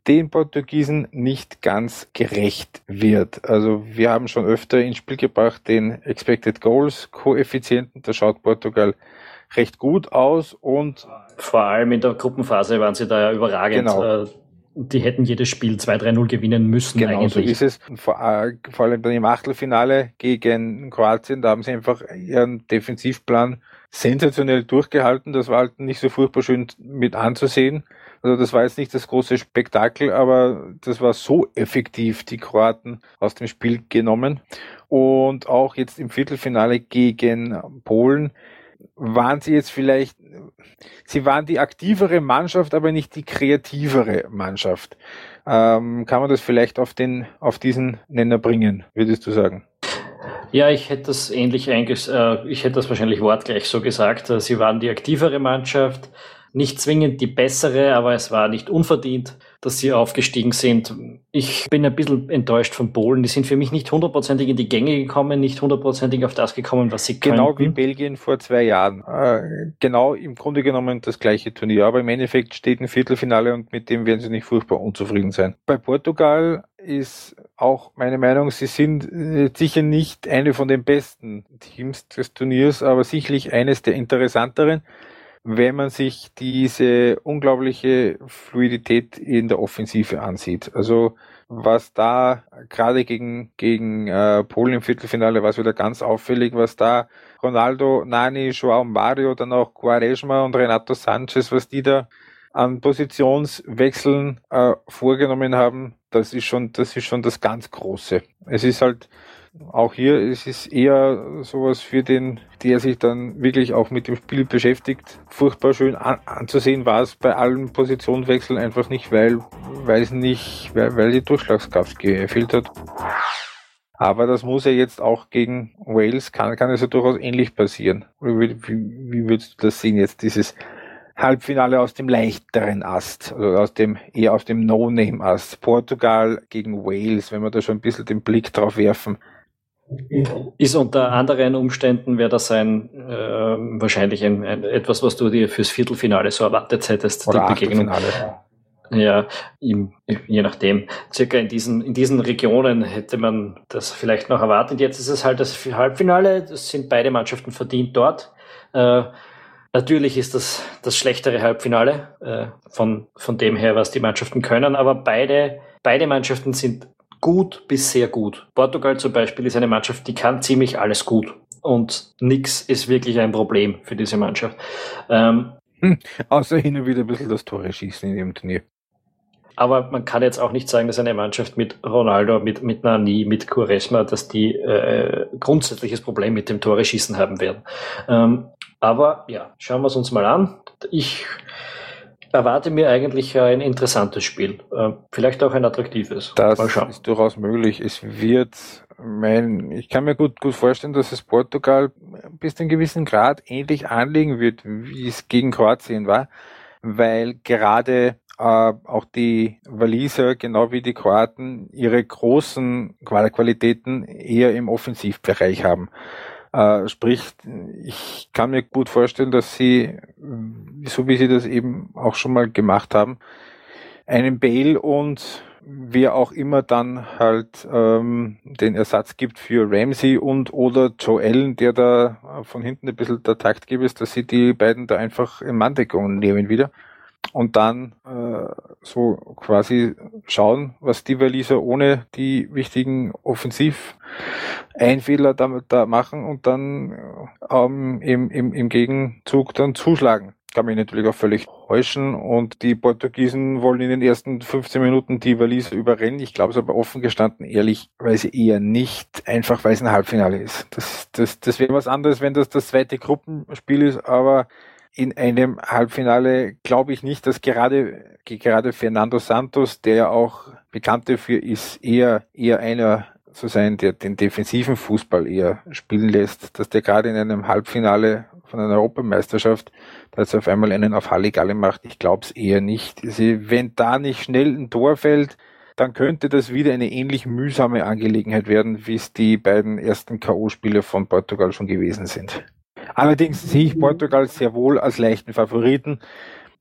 den Portugiesen nicht ganz gerecht wird. Also wir haben schon öfter ins Spiel gebracht den Expected Goals Koeffizienten. Da schaut Portugal recht gut aus und vor allem in der Gruppenphase waren sie da ja überragend. Genau. Die hätten jedes Spiel 2-3-0 gewinnen müssen. Genau, eigentlich. so ist es. Vor, äh, vor, allem dann im Achtelfinale gegen Kroatien, da haben sie einfach ihren Defensivplan sensationell durchgehalten. Das war halt nicht so furchtbar schön mit anzusehen. Also das war jetzt nicht das große Spektakel, aber das war so effektiv, die Kroaten aus dem Spiel genommen. Und auch jetzt im Viertelfinale gegen Polen waren sie jetzt vielleicht, sie waren die aktivere Mannschaft, aber nicht die kreativere Mannschaft. Ähm, kann man das vielleicht auf den, auf diesen Nenner bringen, würdest du sagen? Ja, ich hätte das ähnlich einges äh, ich hätte das wahrscheinlich wortgleich so gesagt. Äh, sie waren die aktivere Mannschaft, nicht zwingend die bessere, aber es war nicht unverdient dass sie aufgestiegen sind. Ich bin ein bisschen enttäuscht von Polen. Die sind für mich nicht hundertprozentig in die Gänge gekommen, nicht hundertprozentig auf das gekommen, was sie können. Genau wie Belgien vor zwei Jahren. Äh, genau im Grunde genommen das gleiche Turnier. Aber im Endeffekt steht ein Viertelfinale und mit dem werden sie nicht furchtbar unzufrieden sein. Bei Portugal ist auch meine Meinung, sie sind äh, sicher nicht eine von den besten Teams des Turniers, aber sicherlich eines der interessanteren wenn man sich diese unglaubliche Fluidität in der Offensive ansieht. Also was da gerade gegen, gegen äh, Polen im Viertelfinale war es wieder ganz auffällig, was da Ronaldo, Nani, Joao Mario, dann auch Quaresma und Renato Sanchez, was die da an Positionswechseln äh, vorgenommen haben, das ist schon, das ist schon das ganz Große. Es ist halt auch hier, es ist eher sowas für den, der sich dann wirklich auch mit dem Spiel beschäftigt. Furchtbar schön an, anzusehen war es bei allen Positionswechseln einfach nicht, weil, weil es nicht, weil, weil die Durchschlagskraft gefehlt hat. Aber das muss ja jetzt auch gegen Wales, kann, kann es ja durchaus ähnlich passieren. Wie, wie, wie würdest du das sehen jetzt, dieses Halbfinale aus dem leichteren Ast, also aus dem, eher aus dem No-Name-Ast. Portugal gegen Wales, wenn wir da schon ein bisschen den Blick drauf werfen. Ist unter anderen Umständen, wäre das ein, äh, wahrscheinlich ein, ein, etwas, was du dir fürs Viertelfinale so erwartet hättest, Oder die Begegnung. Ja, im, je nachdem. Circa in diesen, in diesen Regionen hätte man das vielleicht noch erwartet. Jetzt ist es halt das Halbfinale. Das sind beide Mannschaften verdient dort. Äh, natürlich ist das das schlechtere Halbfinale äh, von, von dem her, was die Mannschaften können. Aber beide, beide Mannschaften sind gut bis sehr gut. Portugal zum Beispiel ist eine Mannschaft, die kann ziemlich alles gut. Und nix ist wirklich ein Problem für diese Mannschaft. Ähm, hm, außer hin und wieder ein bisschen das Tore schießen in dem Turnier. Aber man kann jetzt auch nicht sagen, dass eine Mannschaft mit Ronaldo, mit, mit Nani, mit Quaresma, dass die äh, grundsätzliches Problem mit dem Tore schießen haben werden. Ähm, aber ja, schauen wir es uns mal an. Ich erwarte mir eigentlich ein interessantes Spiel. Äh, vielleicht auch ein attraktives. Das ist durchaus möglich. Es wird mein, ich kann mir gut, gut vorstellen, dass es Portugal bis zu einem gewissen Grad ähnlich anlegen wird, wie es gegen Kroatien war, weil gerade äh, auch die Waliser, genau wie die Kroaten, ihre großen Qualitäten eher im Offensivbereich haben. Äh, sprich, ich kann mir gut vorstellen, dass sie, so wie sie das eben auch schon mal gemacht haben, einen Bale und wer auch immer dann halt ähm, den Ersatz gibt für Ramsey und oder Joe Allen, der da von hinten ein bisschen der Taktgeber ist, dass sie die beiden da einfach in Manndeckung nehmen wieder und dann äh, so quasi schauen, was die Waliser ohne die wichtigen Offensiv-Einfehler da, da machen und dann ähm, im, im, im Gegenzug dann zuschlagen. Kann mich natürlich auch völlig täuschen und die Portugiesen wollen in den ersten 15 Minuten die Waliser überrennen. Ich glaube es aber offen gestanden, ehrlichweise eher nicht, einfach weil es ein Halbfinale ist. Das, das, das wäre was anderes, wenn das das zweite Gruppenspiel ist, aber in einem Halbfinale glaube ich nicht, dass gerade, gerade Fernando Santos, der ja auch bekannt dafür ist, eher, eher einer zu sein, der den defensiven Fußball eher spielen lässt, dass der gerade in einem Halbfinale von einer Europameisterschaft da jetzt auf einmal einen auf Halligalle macht. Ich glaube es eher nicht. Also, wenn da nicht schnell ein Tor fällt, dann könnte das wieder eine ähnlich mühsame Angelegenheit werden, wie es die beiden ersten K.O.-Spiele von Portugal schon gewesen sind. Allerdings sehe ich Portugal sehr wohl als leichten Favoriten,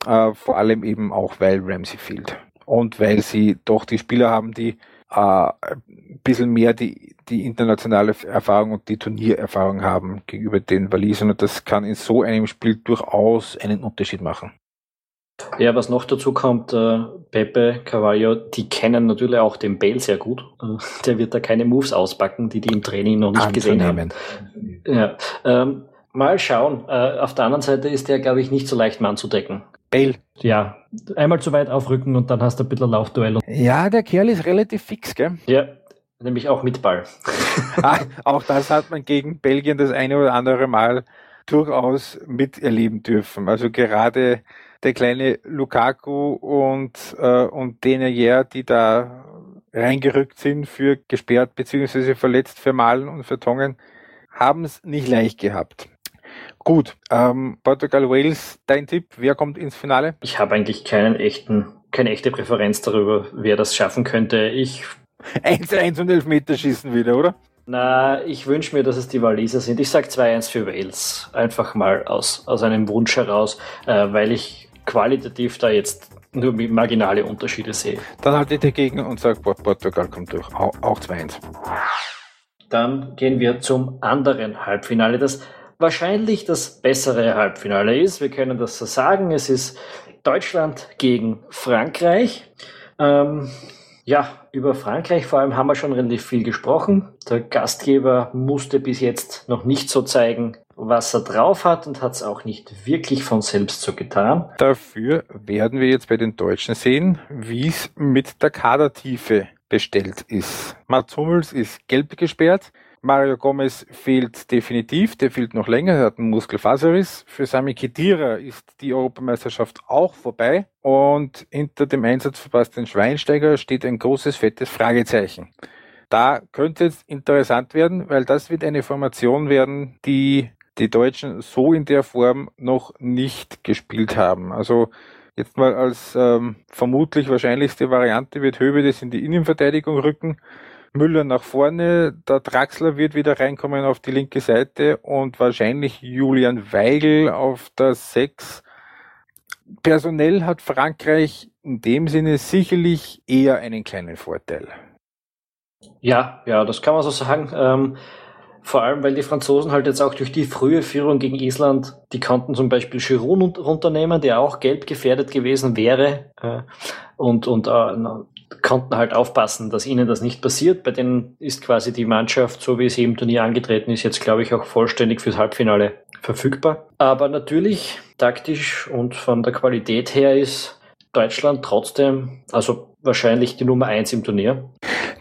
äh, vor allem eben auch, weil Ramsey fehlt. Und weil sie doch die Spieler haben, die äh, ein bisschen mehr die, die internationale Erfahrung und die Turniererfahrung haben gegenüber den Walisern. Und das kann in so einem Spiel durchaus einen Unterschied machen. Ja, was noch dazu kommt, äh, Pepe, Carvalho, die kennen natürlich auch den Bale sehr gut. Äh, der wird da keine Moves auspacken, die die im Training noch nicht gesehen haben. Ja, ähm, Mal schauen. Äh, auf der anderen Seite ist der, glaube ich, nicht so leicht Mann zu decken. Bale. Ja, einmal zu weit aufrücken und dann hast du ein bisschen Laufduell. Ja, der Kerl ist relativ fix, gell? Ja, nämlich auch mit Ball. ah, auch das hat man gegen Belgien das eine oder andere Mal durchaus miterleben dürfen. Also gerade der kleine Lukaku und, äh, und Denayer, die da reingerückt sind für gesperrt bzw. verletzt für Malen und für Tongen, haben es nicht leicht gehabt. Gut, ähm, Portugal Wales, dein Tipp, wer kommt ins Finale? Ich habe eigentlich keinen echten, keine echte Präferenz darüber, wer das schaffen könnte. Ich 1-1 und Elfmeterschießen wieder, oder? Na, ich wünsche mir, dass es die Waliser sind. Ich sage 2-1 für Wales. Einfach mal aus, aus einem Wunsch heraus, äh, weil ich qualitativ da jetzt nur marginale Unterschiede sehe. Dann halte ich dagegen und sage, Portugal kommt durch. Auch, auch 2-1. Dann gehen wir zum anderen Halbfinale, das wahrscheinlich das bessere Halbfinale ist. Wir können das so sagen. Es ist Deutschland gegen Frankreich. Ähm, Ja, über Frankreich vor allem haben wir schon relativ viel gesprochen. Der Gastgeber musste bis jetzt noch nicht so zeigen, was er drauf hat und hat es auch nicht wirklich von selbst so getan. Dafür werden wir jetzt bei den Deutschen sehen, wie es mit der Kadertiefe bestellt ist. Mats Hummels ist gelb gesperrt. Mario Gomez fehlt definitiv, der fehlt noch länger, er hat einen Muskelfaserriss. Für Sami Khedira ist die Europameisterschaft auch vorbei und hinter dem Einsatz Bastian Schweinsteiger steht ein großes, fettes Fragezeichen. Da könnte es interessant werden, weil das wird eine Formation werden, die die Deutschen so in der Form noch nicht gespielt haben. Also jetzt mal als ähm, vermutlich wahrscheinlichste Variante wird Hövedes in die Innenverteidigung rücken. Müller nach vorne, der Draxler wird wieder reinkommen auf die linke Seite und wahrscheinlich Julian Weigel auf der 6. Personell hat Frankreich in dem Sinne sicherlich eher einen kleinen Vorteil. Ja, ja, das kann man so sagen. Ähm, vor allem, weil die Franzosen halt jetzt auch durch die frühe Führung gegen Island, die konnten zum Beispiel Giroud runternehmen, der auch gelb gefährdet gewesen wäre, äh, und, und äh, konnten halt aufpassen, dass ihnen das nicht passiert. Bei denen ist quasi die Mannschaft, so wie sie im Turnier angetreten ist, jetzt glaube ich auch vollständig fürs Halbfinale verfügbar. Aber natürlich, taktisch und von der Qualität her ist Deutschland trotzdem, also wahrscheinlich die Nummer eins im Turnier.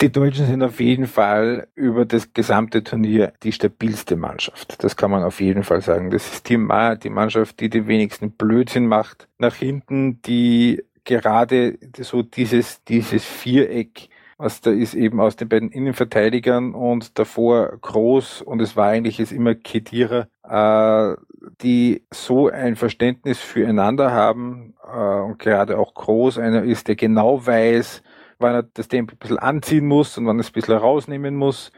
Die Deutschen sind auf jeden Fall über das gesamte Turnier die stabilste Mannschaft. Das kann man auf jeden Fall sagen. Das ist die, die Mannschaft, die den wenigsten Blödsinn macht. Nach hinten, die gerade so dieses, dieses Viereck, was da ist eben aus den beiden Innenverteidigern und davor Groß und es war eigentlich jetzt immer Kedira, äh, die so ein Verständnis füreinander haben äh, und gerade auch Groß einer ist, der genau weiß, wann er das Tempo ein bisschen anziehen muss und wann er es ein bisschen rausnehmen muss.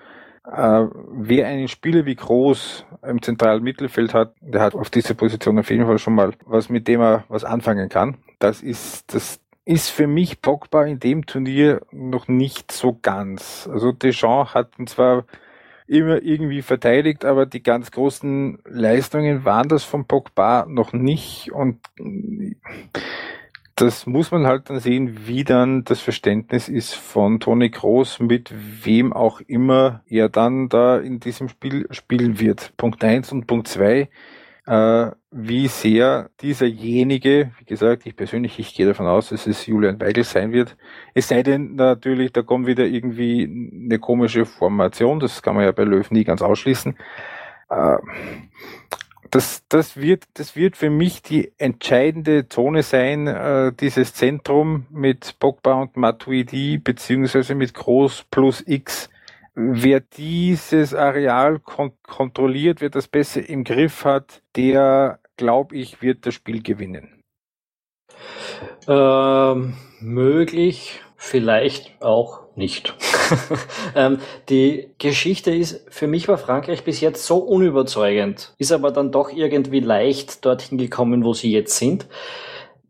Äh, wer einen Spieler wie Groß im zentralen Mittelfeld hat, der hat auf dieser Position auf jeden Fall schon mal was, mit dem er was anfangen kann. Das ist, das ist für mich Pogba in dem Turnier noch nicht so ganz. Also Deschamps hat ihn zwar immer irgendwie verteidigt, aber die ganz großen Leistungen waren das von Pogba noch nicht und das muss man halt dann sehen, wie dann das Verständnis ist von Toni Kroos, mit wem auch immer er dann da in diesem Spiel spielen wird. Punkt eins und Punkt zwei äh, wie sehr dieserjenige, wie gesagt, ich persönlich, ich gehe davon aus, dass es Julian Weigel sein wird. Es sei denn natürlich, da kommt wieder irgendwie eine komische Formation, das kann man ja bei Löw nie ganz ausschließen. Äh, das, das, wird, das wird für mich die entscheidende Zone sein, äh, dieses Zentrum mit Pogba und Matuidi, beziehungsweise mit Groß plus X. Wer dieses Areal kon kontrolliert, wer das besser im Griff hat, der, glaube ich, wird das Spiel gewinnen. Ähm, möglich, vielleicht auch nicht. ähm, die Geschichte ist, für mich war Frankreich bis jetzt so unüberzeugend, ist aber dann doch irgendwie leicht dorthin gekommen, wo sie jetzt sind.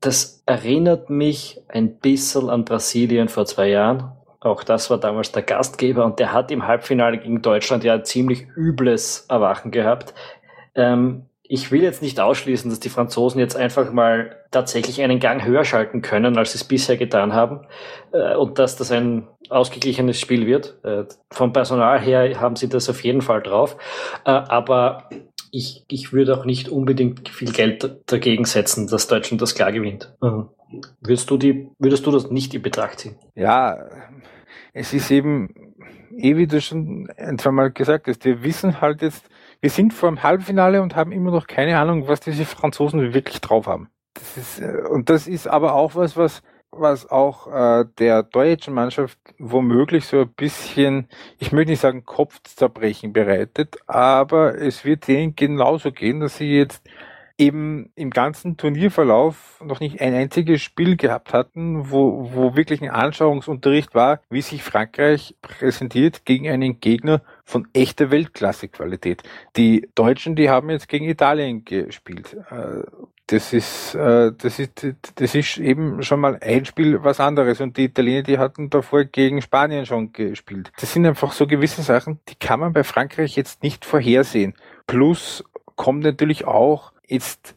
Das erinnert mich ein bisschen an Brasilien vor zwei Jahren. Auch das war damals der Gastgeber und der hat im Halbfinale gegen Deutschland ja ziemlich übles Erwachen gehabt. Ähm, ich will jetzt nicht ausschließen, dass die Franzosen jetzt einfach mal tatsächlich einen Gang höher schalten können, als sie es bisher getan haben. Äh, und dass das ein ausgeglichenes Spiel wird. Äh, vom Personal her haben sie das auf jeden Fall drauf. Äh, aber ich, ich würde auch nicht unbedingt viel Geld dagegen setzen, dass Deutschland das klar gewinnt. Mhm. Würdest du die, würdest du das nicht in Betracht ziehen? Ja, es ist eben, eh wie du schon ein, zwei Mal gesagt hast, wir wissen halt jetzt, wir sind vor dem Halbfinale und haben immer noch keine Ahnung, was diese Franzosen wirklich drauf haben. Das ist, äh, und das ist aber auch was, was, was auch äh, der deutschen Mannschaft womöglich so ein bisschen, ich möchte nicht sagen Kopfzerbrechen bereitet, aber es wird denen genauso gehen, dass sie jetzt eben im ganzen Turnierverlauf noch nicht ein einziges Spiel gehabt hatten, wo, wo wirklich ein Anschauungsunterricht war, wie sich Frankreich präsentiert gegen einen Gegner von echter Weltklasse-Qualität. Die Deutschen, die haben jetzt gegen Italien gespielt. Äh, das ist, äh, das ist, das ist eben schon mal ein Spiel was anderes. Und die Italiener, die hatten davor gegen Spanien schon gespielt. Das sind einfach so gewisse Sachen, die kann man bei Frankreich jetzt nicht vorhersehen. Plus kommt natürlich auch Jetzt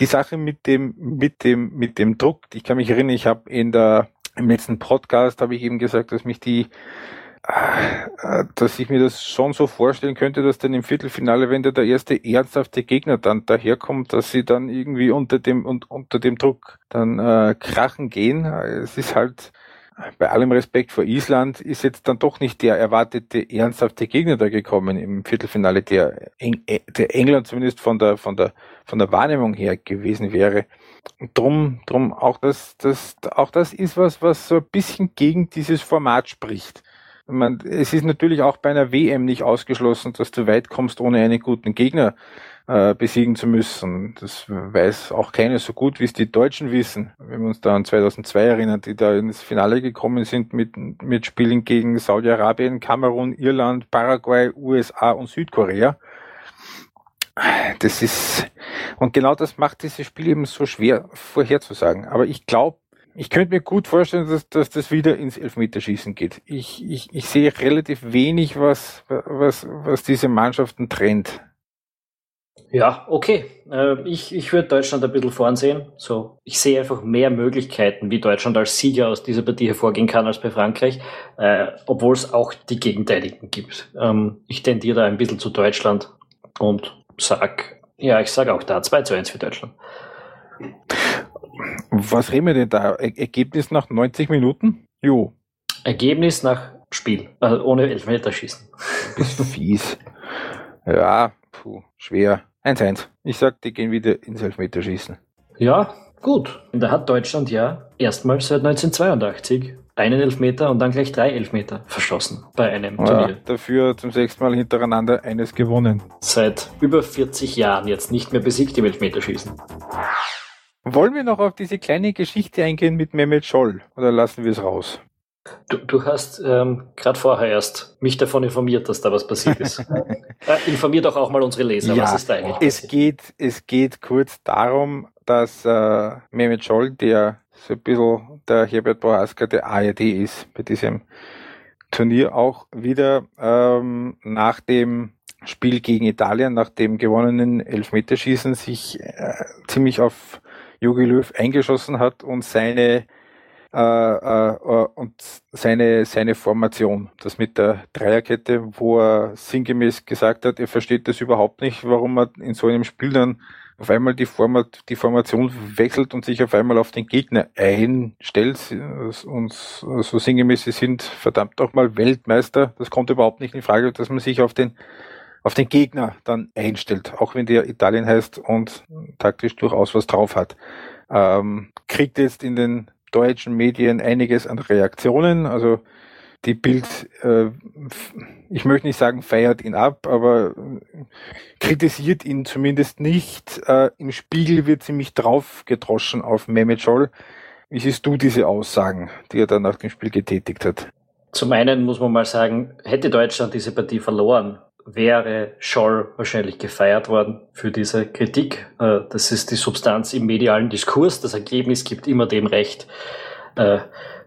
die Sache mit dem, mit dem, mit dem Druck. Ich kann mich erinnern, ich habe in der im letzten Podcast habe ich eben gesagt, dass mich die äh, dass ich mir das schon so vorstellen könnte, dass dann im Viertelfinale, wenn der, der erste ernsthafte Gegner dann daherkommt, dass sie dann irgendwie unter dem und unter dem Druck dann äh, krachen gehen. Es ist halt bei allem Respekt vor Island ist jetzt dann doch nicht der erwartete ernsthafte Gegner da gekommen im Viertelfinale, der, Eng äh, der England zumindest von der von der von der Wahrnehmung her gewesen wäre. drum drum auch das das auch das ist was was so ein bisschen gegen dieses Format spricht man, es ist natürlich auch bei einer WM nicht ausgeschlossen, dass du weit kommst, ohne einen guten Gegner äh, besiegen zu müssen. Das weiß auch keiner so gut, wie es die Deutschen wissen. Wenn wir uns da an 2002 erinnern, die da ins Finale gekommen sind mit, mit Spielen gegen Saudi-Arabien, Kamerun, Irland, Paraguay, USA und Südkorea. Das ist, und genau das macht dieses Spiel eben so schwer vorherzusagen. Aber ich glaube, ich könnte mir gut vorstellen, dass, dass das wieder ins Elfmeterschießen geht. Ich, ich, ich sehe relativ wenig, was, was, was diese Mannschaften trennt. Ja, okay. Äh, ich, ich würde Deutschland ein bisschen vorn sehen. So, ich sehe einfach mehr Möglichkeiten, wie Deutschland als Sieger aus dieser Partie hervorgehen kann als bei Frankreich, äh, obwohl es auch die Gegenteiligen gibt. Ähm, ich tendiere da ein bisschen zu Deutschland und sag, ja, ich sage auch da 2 zu 1 für Deutschland. Was reden wir denn da? Ergebnis nach 90 Minuten? Jo. Ergebnis nach Spiel, also ohne Elfmeterschießen. Ist fies. Ja, puh, schwer. 1-1. Ich sag, die gehen wieder ins Elfmeterschießen. Ja, gut. Und da hat Deutschland ja erstmals seit 1982 einen Elfmeter und dann gleich drei Elfmeter verschossen bei einem ja, Turnier. Dafür zum sechsten Mal hintereinander eines gewonnen. Seit über 40 Jahren jetzt nicht mehr besiegt im Elfmeterschießen. Wollen wir noch auf diese kleine Geschichte eingehen mit Mehmet Scholl oder lassen wir es raus? Du, du hast ähm, gerade vorher erst mich davon informiert, dass da was passiert ist. äh, informiert doch auch mal unsere Leser, ja, was ist da eigentlich es passiert? Geht, es geht kurz darum, dass äh, Mehmet Scholl, der so ein bisschen der Herbert Boaska der ARD ist, bei diesem Turnier auch wieder ähm, nach dem Spiel gegen Italien, nach dem gewonnenen Elfmeterschießen, sich äh, ziemlich auf Jogi Löw eingeschossen hat und seine äh, äh, und seine seine Formation, das mit der Dreierkette, wo er sinngemäß gesagt hat, er versteht das überhaupt nicht, warum er in so einem Spiel dann auf einmal die, Format, die Formation wechselt und sich auf einmal auf den Gegner einstellt und so sinngemäß, sie sind verdammt auch mal Weltmeister. Das kommt überhaupt nicht in Frage, dass man sich auf den auf den Gegner dann einstellt, auch wenn der Italien heißt und taktisch durchaus was drauf hat. Ähm, kriegt jetzt in den deutschen Medien einiges an Reaktionen. Also die Bild, äh, ich möchte nicht sagen, feiert ihn ab, aber kritisiert ihn zumindest nicht. Äh, Im Spiegel wird ziemlich drauf gedroschen auf Mehmet Scholl. Wie siehst du diese Aussagen, die er dann nach dem Spiel getätigt hat? Zum einen muss man mal sagen, hätte Deutschland diese Partie verloren, wäre Scholl wahrscheinlich gefeiert worden für diese Kritik. Äh, das ist die Substanz im medialen Diskurs. Das Ergebnis gibt immer dem Recht, äh,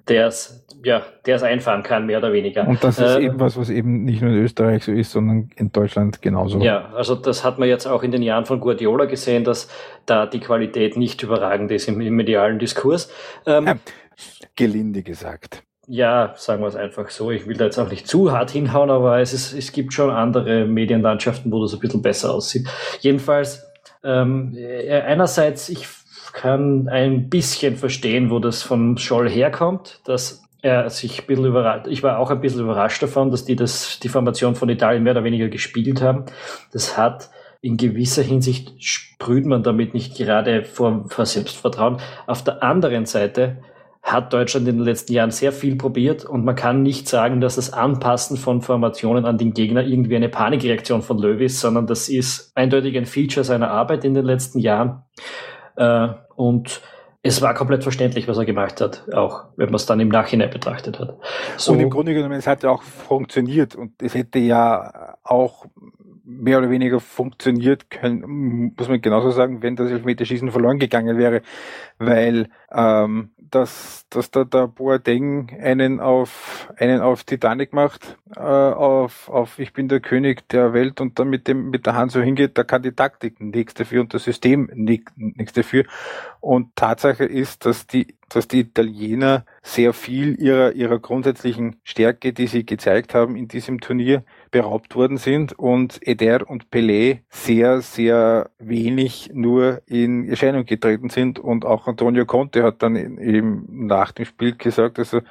der es ja, einfahren kann, mehr oder weniger. Und das ist äh, eben was, was eben nicht nur in Österreich so ist, sondern in Deutschland genauso. Ja, also das hat man jetzt auch in den Jahren von Guardiola gesehen, dass da die Qualität nicht überragend ist im, im medialen Diskurs. Ähm, ja, gelinde gesagt ja, sagen wir es einfach so. Ich will da jetzt auch nicht zu hart hinhauen, aber es, ist, es gibt schon andere Medienlandschaften, wo das ein bisschen besser aussieht. Jedenfalls, ähm, äh, einerseits, ich kann ein bisschen verstehen, wo das von Scholl herkommt, dass er sich ein bisschen überrascht, ich war auch ein bisschen überrascht davon, dass die das, die Formation von Italien mehr oder weniger gespielt haben. Das hat in gewisser Hinsicht sprüht man damit nicht gerade vor, vor Selbstvertrauen. Auf der anderen Seite hat Deutschland in den letzten Jahren sehr viel probiert und man kann nicht sagen, dass das Anpassen von Formationen an den Gegner irgendwie eine Panikreaktion von Löw ist, sondern das ist eindeutig ein Feature seiner Arbeit in den letzten Jahren. Äh, und es war komplett verständlich, was er gemacht hat, auch wenn man es dann im Nachhinein betrachtet hat. So, und im Grunde genommen, es hat ja auch funktioniert und es hätte ja auch mehr oder weniger funktioniert können, muss man genauso sagen, wenn das Elfmeterschießen verloren gegangen wäre, weil ähm, dass, dass da der Boateng einen auf, einen auf Titanic macht, äh, auf, auf ich bin der König der Welt und dann mit dem, mit der Hand so hingeht, da kann die Taktik nichts dafür und das System nichts dafür. Und Tatsache ist, dass die dass die Italiener sehr viel ihrer, ihrer grundsätzlichen Stärke, die sie gezeigt haben in diesem Turnier, beraubt worden sind und Eder und Pelé sehr, sehr wenig nur in Erscheinung getreten sind und auch Antonio Conte hat dann eben nach dem Spiel gesagt, also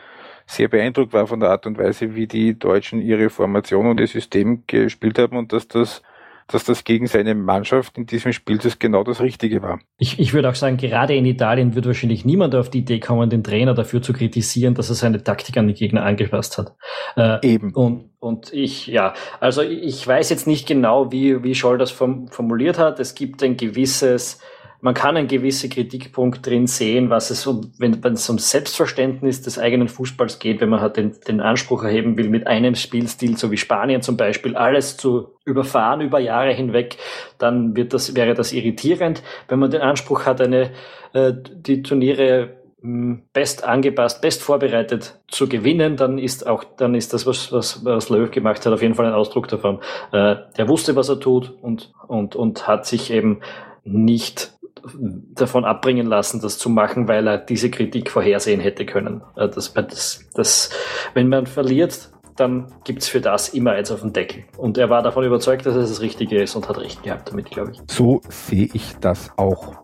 sehr beeindruckt war von der Art und Weise, wie die Deutschen ihre Formation und ihr System gespielt haben und dass das dass das gegen seine Mannschaft in diesem Spiel das genau das Richtige war. Ich, ich würde auch sagen, gerade in Italien wird wahrscheinlich niemand auf die Idee kommen, den Trainer dafür zu kritisieren, dass er seine Taktik an die Gegner angepasst hat. Äh, Eben. Und, und ich, ja, also ich weiß jetzt nicht genau, wie, wie Scholl das formuliert hat. Es gibt ein gewisses man kann einen gewissen Kritikpunkt drin sehen, was es um, wenn, wenn es um Selbstverständnis des eigenen Fußballs geht, wenn man halt den, den Anspruch erheben will, mit einem Spielstil, so wie Spanien zum Beispiel, alles zu überfahren über Jahre hinweg, dann wird das, wäre das irritierend. Wenn man den Anspruch hat, eine, äh, die Turniere hm, best angepasst, best vorbereitet zu gewinnen, dann ist auch, dann ist das, was, was, was Löw gemacht hat, auf jeden Fall ein Ausdruck davon. Äh, der wusste, was er tut und, und, und hat sich eben nicht davon abbringen lassen, das zu machen, weil er diese Kritik vorhersehen hätte können. Äh, das, das, das, wenn man verliert, dann gibt's für das immer eins auf den Deckel. Und er war davon überzeugt, dass es das Richtige ist und hat recht gehabt damit, glaube ich. So sehe ich das auch.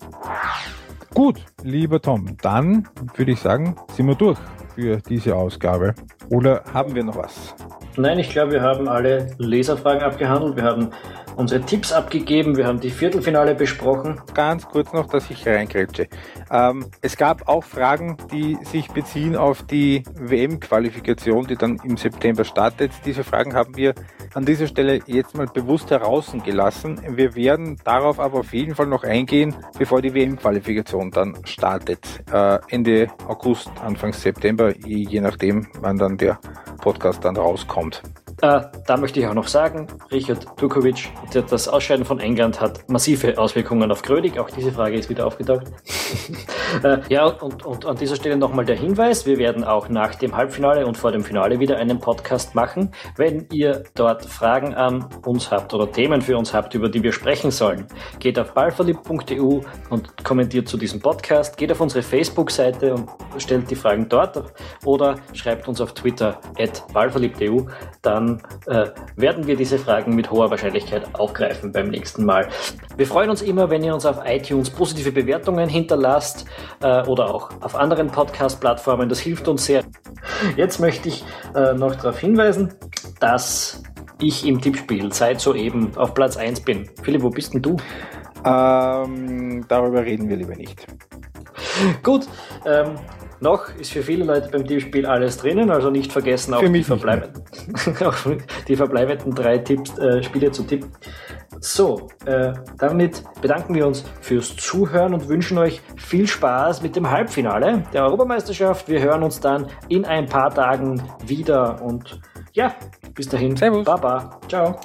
Gut, lieber Tom, dann würde ich sagen, sind wir durch für diese Ausgabe. Oder haben wir noch was? Nein, ich glaube, wir haben alle Leserfragen abgehandelt. Wir haben unsere Tipps abgegeben, wir haben die Viertelfinale besprochen. Ganz kurz noch, dass ich reingrätsche. Ähm, es gab auch Fragen, die sich beziehen auf die WM-Qualifikation, die dann im September startet. Diese Fragen haben wir an dieser Stelle jetzt mal bewusst herausgelassen. Wir werden darauf aber auf jeden Fall noch eingehen, bevor die WM-Qualifikation dann startet. Äh, Ende August, Anfang September, je nachdem, wann dann der Podcast dann rauskommt. Äh, da möchte ich auch noch sagen, Richard Turkovic, das Ausscheiden von England hat massive Auswirkungen auf Grödig. Auch diese Frage ist wieder aufgetaucht. äh, ja, und, und an dieser Stelle nochmal der Hinweis, wir werden auch nach dem Halbfinale und vor dem Finale wieder einen Podcast machen. Wenn ihr dort Fragen an uns habt oder Themen für uns habt, über die wir sprechen sollen, geht auf ballverliebt.eu und kommentiert zu diesem Podcast. Geht auf unsere Facebook-Seite und stellt die Fragen dort oder schreibt uns auf Twitter at ballverliebt.eu. Dann äh, werden wir diese Fragen mit hoher Wahrscheinlichkeit aufgreifen beim nächsten Mal. Wir freuen uns immer, wenn ihr uns auf iTunes positive Bewertungen hinterlasst äh, oder auch auf anderen Podcast-Plattformen. Das hilft uns sehr. Jetzt möchte ich äh, noch darauf hinweisen, dass ich im Tippspiel seit soeben auf Platz 1 bin. Philipp, wo bist denn du? Ähm, darüber reden wir lieber nicht. Gut, ähm, noch ist für viele Leute beim Tippspiel alles drinnen, also nicht vergessen, auch, die, verbleibenden, auch die verbleibenden drei Tipps, äh, Spiele zu tippen. So, äh, damit bedanken wir uns fürs Zuhören und wünschen euch viel Spaß mit dem Halbfinale der Europameisterschaft. Wir hören uns dann in ein paar Tagen wieder und ja, bis dahin. Servus. Baba. Ciao.